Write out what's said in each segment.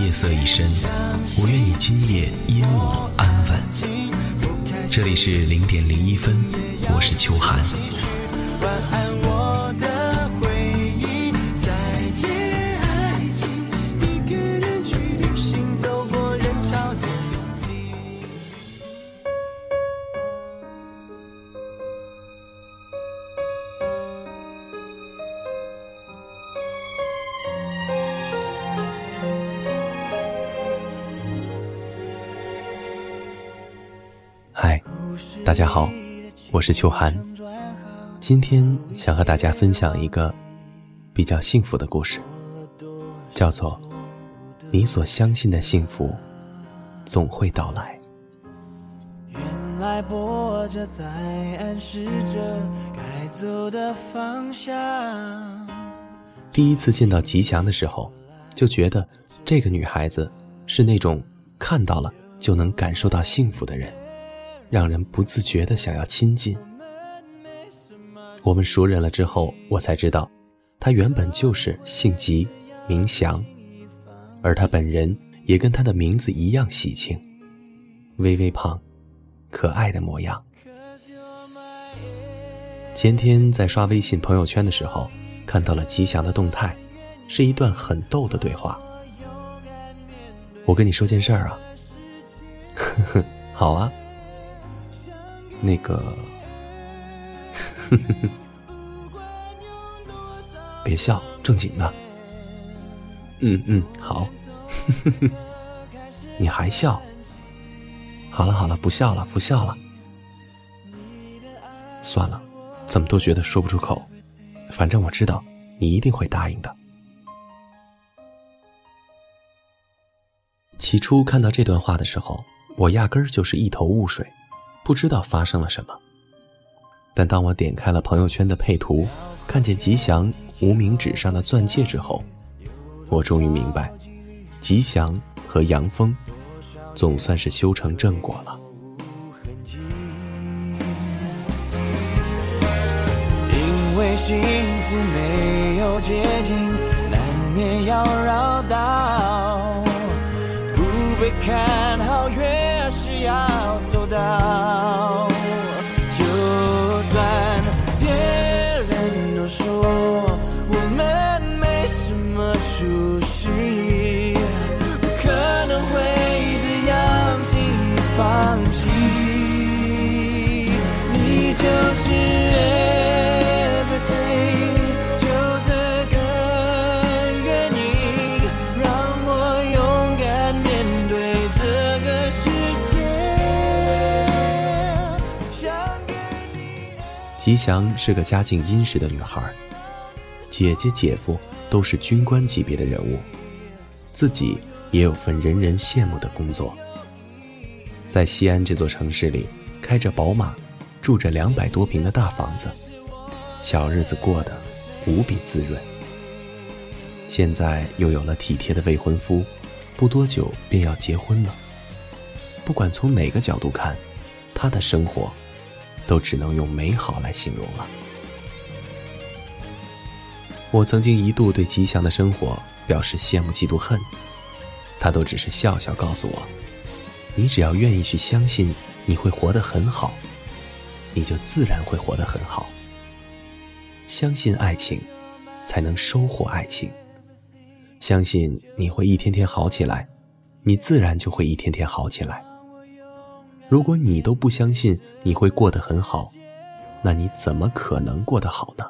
夜色已深，我愿你今夜因我安稳。这里是零点零一分，我是秋寒。大家好，我是秋寒。今天想和大家分享一个比较幸福的故事，叫做“你所相信的幸福总会到来”。原来播着在暗示着该走的方向。第一次见到吉祥的时候，就觉得这个女孩子是那种看到了就能感受到幸福的人。让人不自觉的想要亲近。我们熟人了之后，我才知道，他原本就是姓吉，名祥，而他本人也跟他的名字一样喜庆，微微胖，可爱的模样。前天在刷微信朋友圈的时候，看到了吉祥的动态，是一段很逗的对话。我跟你说件事儿啊，呵呵，好啊。那个，别笑，正经的。嗯嗯，好。你还笑？好了好了，不笑了，不笑了。算了，怎么都觉得说不出口。反正我知道，你一定会答应的。起初看到这段话的时候，我压根儿就是一头雾水。不知道发生了什么，但当我点开了朋友圈的配图，看见吉祥无名指上的钻戒之后，我终于明白，吉祥和杨峰总算是修成正果了。因为幸福没有捷径，难免要绕道，不被看好越是要走吉祥是个家境殷实的女孩，姐姐姐夫都是军官级别的人物，自己也有份人人羡慕的工作，在西安这座城市里开着宝马，住着两百多平的大房子，小日子过得无比滋润。现在又有了体贴的未婚夫，不多久便要结婚了。不管从哪个角度看，她的生活。都只能用美好来形容了。我曾经一度对吉祥的生活表示羡慕、嫉妒、恨，他都只是笑笑告诉我：“你只要愿意去相信，你会活得很好，你就自然会活得很好。相信爱情，才能收获爱情。相信你会一天天好起来，你自然就会一天天好起来。”如果你都不相信你会过得很好，那你怎么可能过得好呢？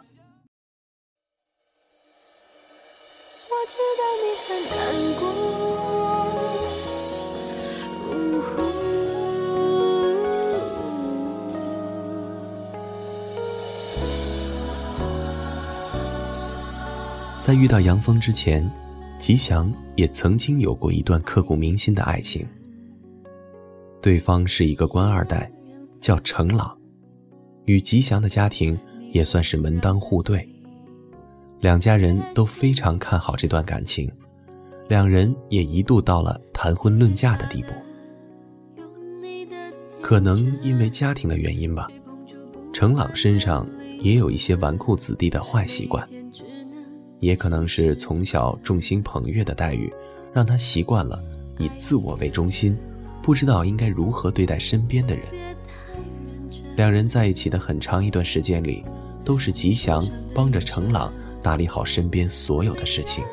在遇到杨峰之前，吉祥也曾经有过一段刻骨铭心的爱情。对方是一个官二代，叫程朗，与吉祥的家庭也算是门当户对。两家人都非常看好这段感情，两人也一度到了谈婚论嫁的地步。可能因为家庭的原因吧，程朗身上也有一些纨绔子弟的坏习惯，也可能是从小众星捧月的待遇，让他习惯了以自我为中心，不知道应该如何对待身边的人。两人在一起的很长一段时间里，都是吉祥帮着程朗。打理好身边所有的事情。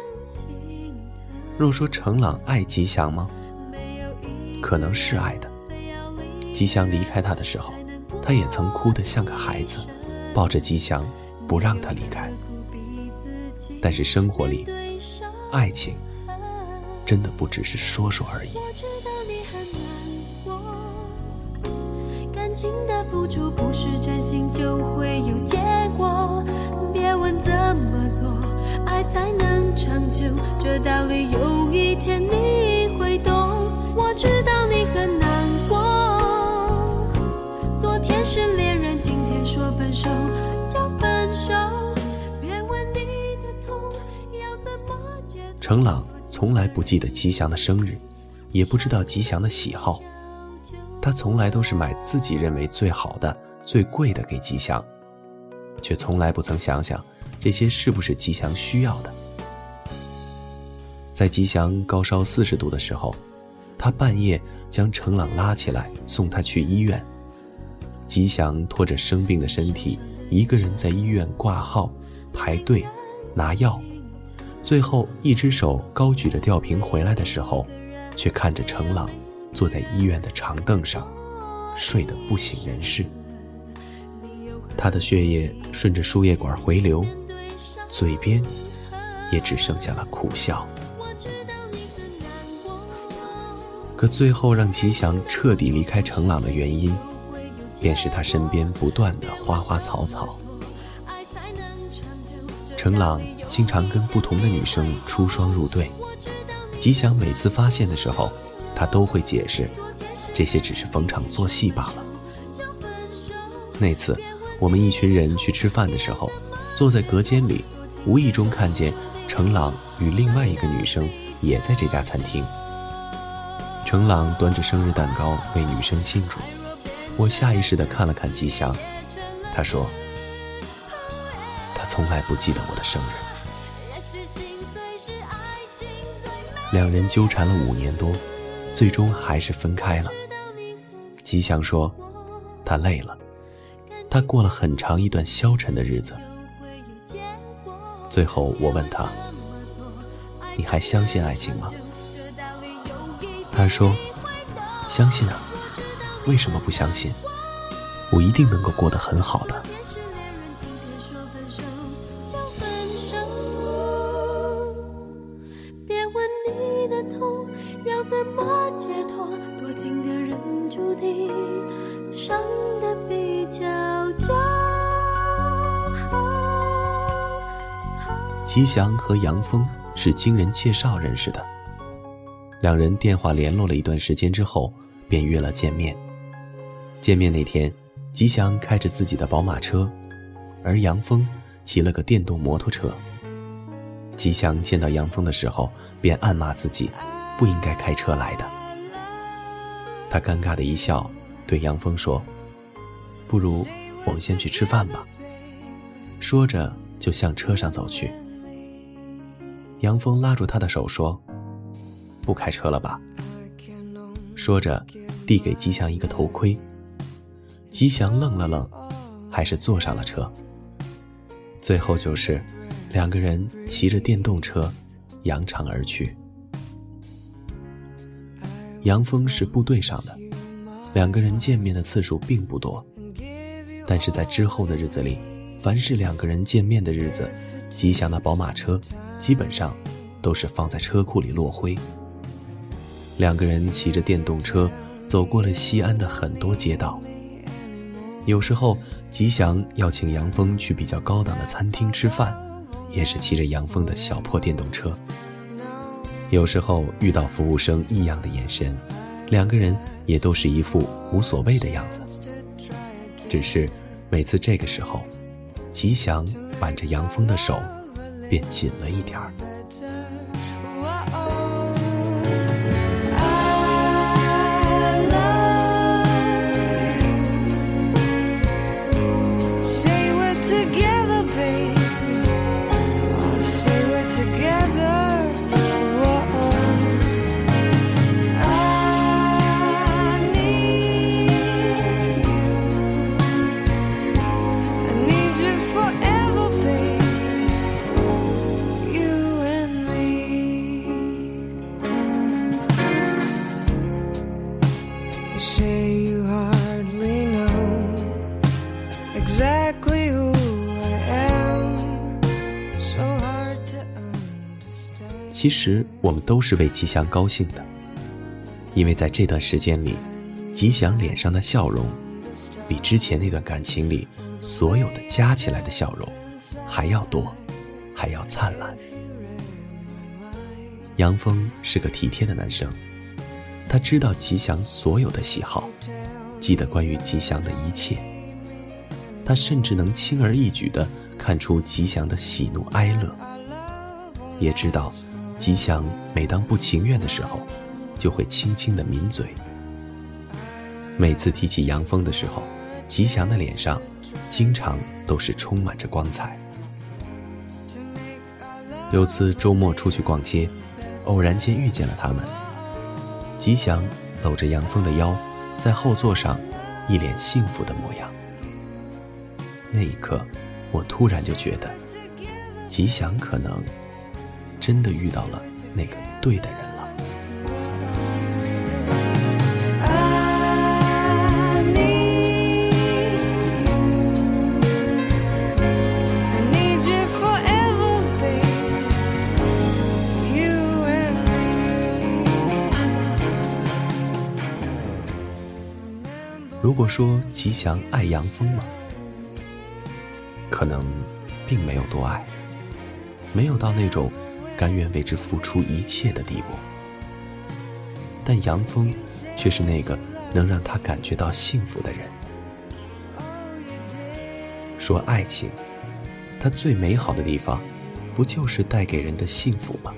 若说程朗爱吉祥吗？可能是爱的。吉祥离开他的时候，他也曾哭得像个孩子，抱着吉祥不让他离开。但是生活里，爱情真的不只是说说而已。这道理有一天你会懂。我知道你很难过。昨天是恋人，今天说分手就分手。别问你的痛要怎么解程朗从来不记得吉祥的生日，也不知道吉祥的喜好。他从来都是买自己认为最好的、最贵的给吉祥，却从来不曾想想。这些是不是吉祥需要的？在吉祥高烧四十度的时候，他半夜将程朗拉起来送他去医院。吉祥拖着生病的身体，一个人在医院挂号、排队、拿药，最后一只手高举着吊瓶回来的时候，却看着程朗坐在医院的长凳上，睡得不省人事。他的血液顺着输液管回流。嘴边也只剩下了苦笑。可最后让吉祥彻底离开程朗的原因，便是他身边不断的花花草草。程朗经常跟不同的女生出双入对，吉祥每次发现的时候，他都会解释，这些只是逢场作戏罢了。那次我们一群人去吃饭的时候，坐在隔间里。无意中看见程朗与另外一个女生也在这家餐厅。程朗端着生日蛋糕为女生庆祝，我下意识地看了看吉祥，他说：“他从来不记得我的生日。”两人纠缠了五年多，最终还是分开了。吉祥说：“他累了，他过了很长一段消沉的日子。”最后，我问他：“你还相信爱情吗？”他说：“相信啊，为什么不相信？我一定能够过得很好的。”吉祥和杨峰是经人介绍认识的，两人电话联络了一段时间之后，便约了见面。见面那天，吉祥开着自己的宝马车，而杨峰骑了个电动摩托车。吉祥见到杨峰的时候，便暗骂自己不应该开车来的。他尴尬的一笑，对杨峰说：“不如我们先去吃饭吧。”说着就向车上走去。杨峰拉住他的手说：“不开车了吧？”说着，递给吉祥一个头盔。吉祥愣了愣，还是坐上了车。最后就是两个人骑着电动车扬长而去。杨峰是部队上的，两个人见面的次数并不多，但是在之后的日子里，凡是两个人见面的日子，吉祥的宝马车。基本上都是放在车库里落灰。两个人骑着电动车走过了西安的很多街道。有时候吉祥要请杨峰去比较高档的餐厅吃饭，也是骑着杨峰的小破电动车。有时候遇到服务生异样的眼神，两个人也都是一副无所谓的样子。只是每次这个时候，吉祥挽着杨峰的手，便紧了一点儿。其实我们都是为吉祥高兴的，因为在这段时间里，吉祥脸上的笑容，比之前那段感情里所有的加起来的笑容还要多，还要灿烂。杨峰是个体贴的男生，他知道吉祥所有的喜好，记得关于吉祥的一切，他甚至能轻而易举地看出吉祥的喜怒哀乐，也知道。吉祥每当不情愿的时候，就会轻轻的抿嘴。每次提起杨峰的时候，吉祥的脸上经常都是充满着光彩。有次周末出去逛街，偶然间遇见了他们。吉祥搂着杨峰的腰，在后座上，一脸幸福的模样。那一刻，我突然就觉得，吉祥可能。真的遇到了那个对的人了。如果说吉祥爱杨峰吗？可能并没有多爱，没有到那种。甘愿为之付出一切的地步，但杨峰却是那个能让他感觉到幸福的人。说爱情，它最美好的地方，不就是带给人的幸福吗？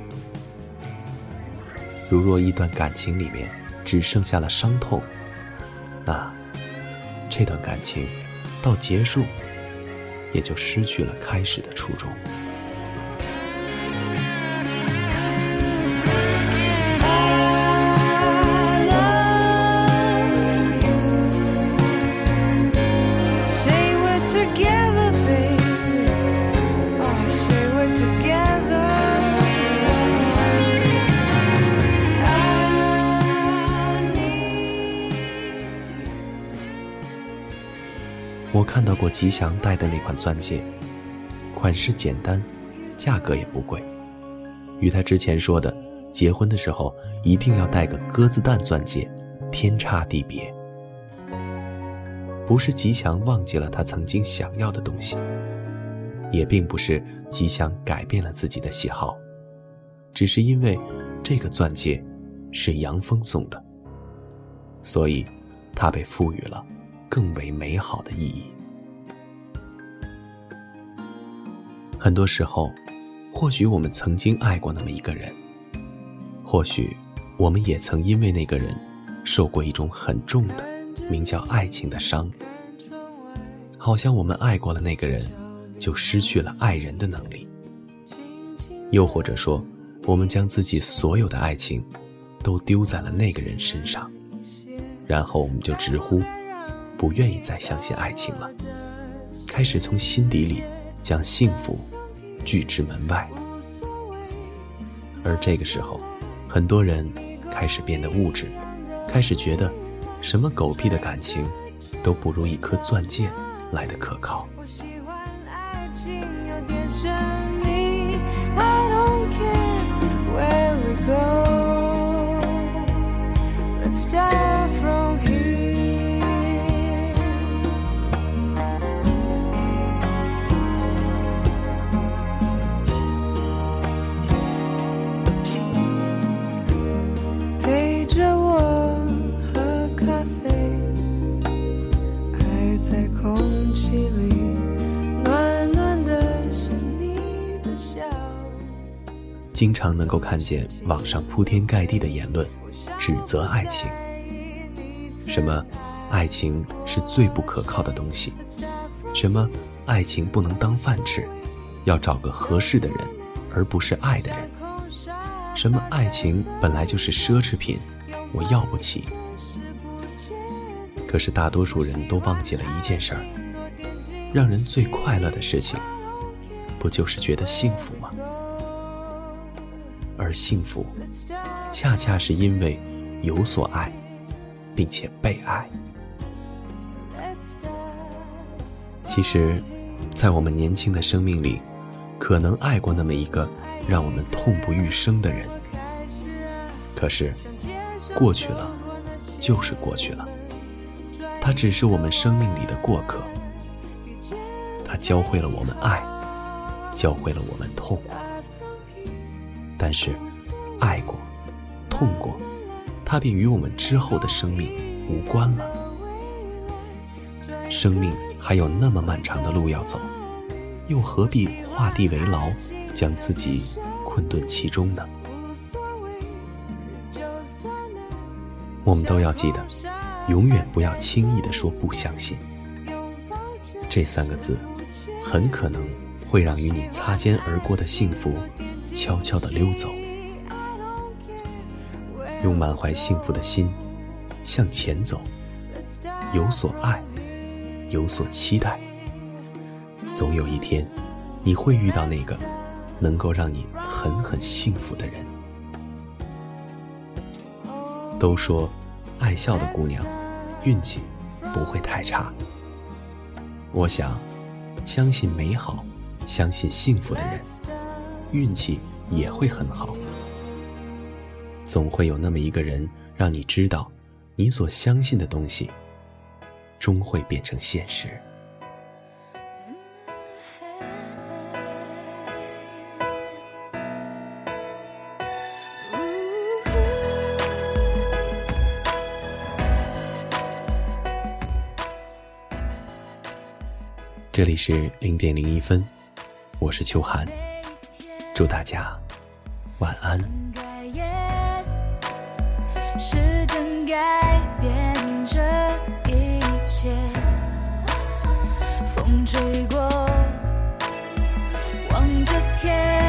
如若一段感情里面只剩下了伤痛，那这段感情到结束，也就失去了开始的初衷。我看到过吉祥戴的那款钻戒，款式简单，价格也不贵，与他之前说的结婚的时候一定要戴个鸽子蛋钻戒天差地别。不是吉祥忘记了他曾经想要的东西，也并不是吉祥改变了自己的喜好，只是因为这个钻戒是杨峰送的，所以他被赋予了。更为美好的意义。很多时候，或许我们曾经爱过那么一个人，或许我们也曾因为那个人受过一种很重的名叫爱情的伤。好像我们爱过了那个人，就失去了爱人的能力。又或者说，我们将自己所有的爱情都丢在了那个人身上，然后我们就直呼。不愿意再相信爱情了，开始从心底里将幸福拒之门外。而这个时候，很多人开始变得物质，开始觉得什么狗屁的感情都不如一颗钻戒来的可靠。我喜欢爱情有点深经常能够看见网上铺天盖地的言论，指责爱情。什么，爱情是最不可靠的东西；什么，爱情不能当饭吃，要找个合适的人，而不是爱的人；什么，爱情本来就是奢侈品，我要不起。可是大多数人都忘记了一件事儿：让人最快乐的事情，不就是觉得幸福吗？而幸福，恰恰是因为有所爱，并且被爱。其实，在我们年轻的生命里，可能爱过那么一个让我们痛不欲生的人。可是，过去了，就是过去了。他只是我们生命里的过客。他教会了我们爱，教会了我们痛。但是，爱过，痛过，它便与我们之后的生命无关了。生命还有那么漫长的路要走，又何必画地为牢，将自己困顿其中呢？我们都要记得，永远不要轻易的说不相信。这三个字，很可能会让与你擦肩而过的幸福。悄悄地溜走，用满怀幸福的心向前走，有所爱，有所期待。总有一天，你会遇到那个能够让你狠狠幸福的人。都说，爱笑的姑娘，运气不会太差。我想，相信美好，相信幸福的人。运气也会很好，总会有那么一个人，让你知道，你所相信的东西，终会变成现实。这里是零点零一分，我是秋寒。祝大家晚安。时间改变这一切，风吹过，望着天，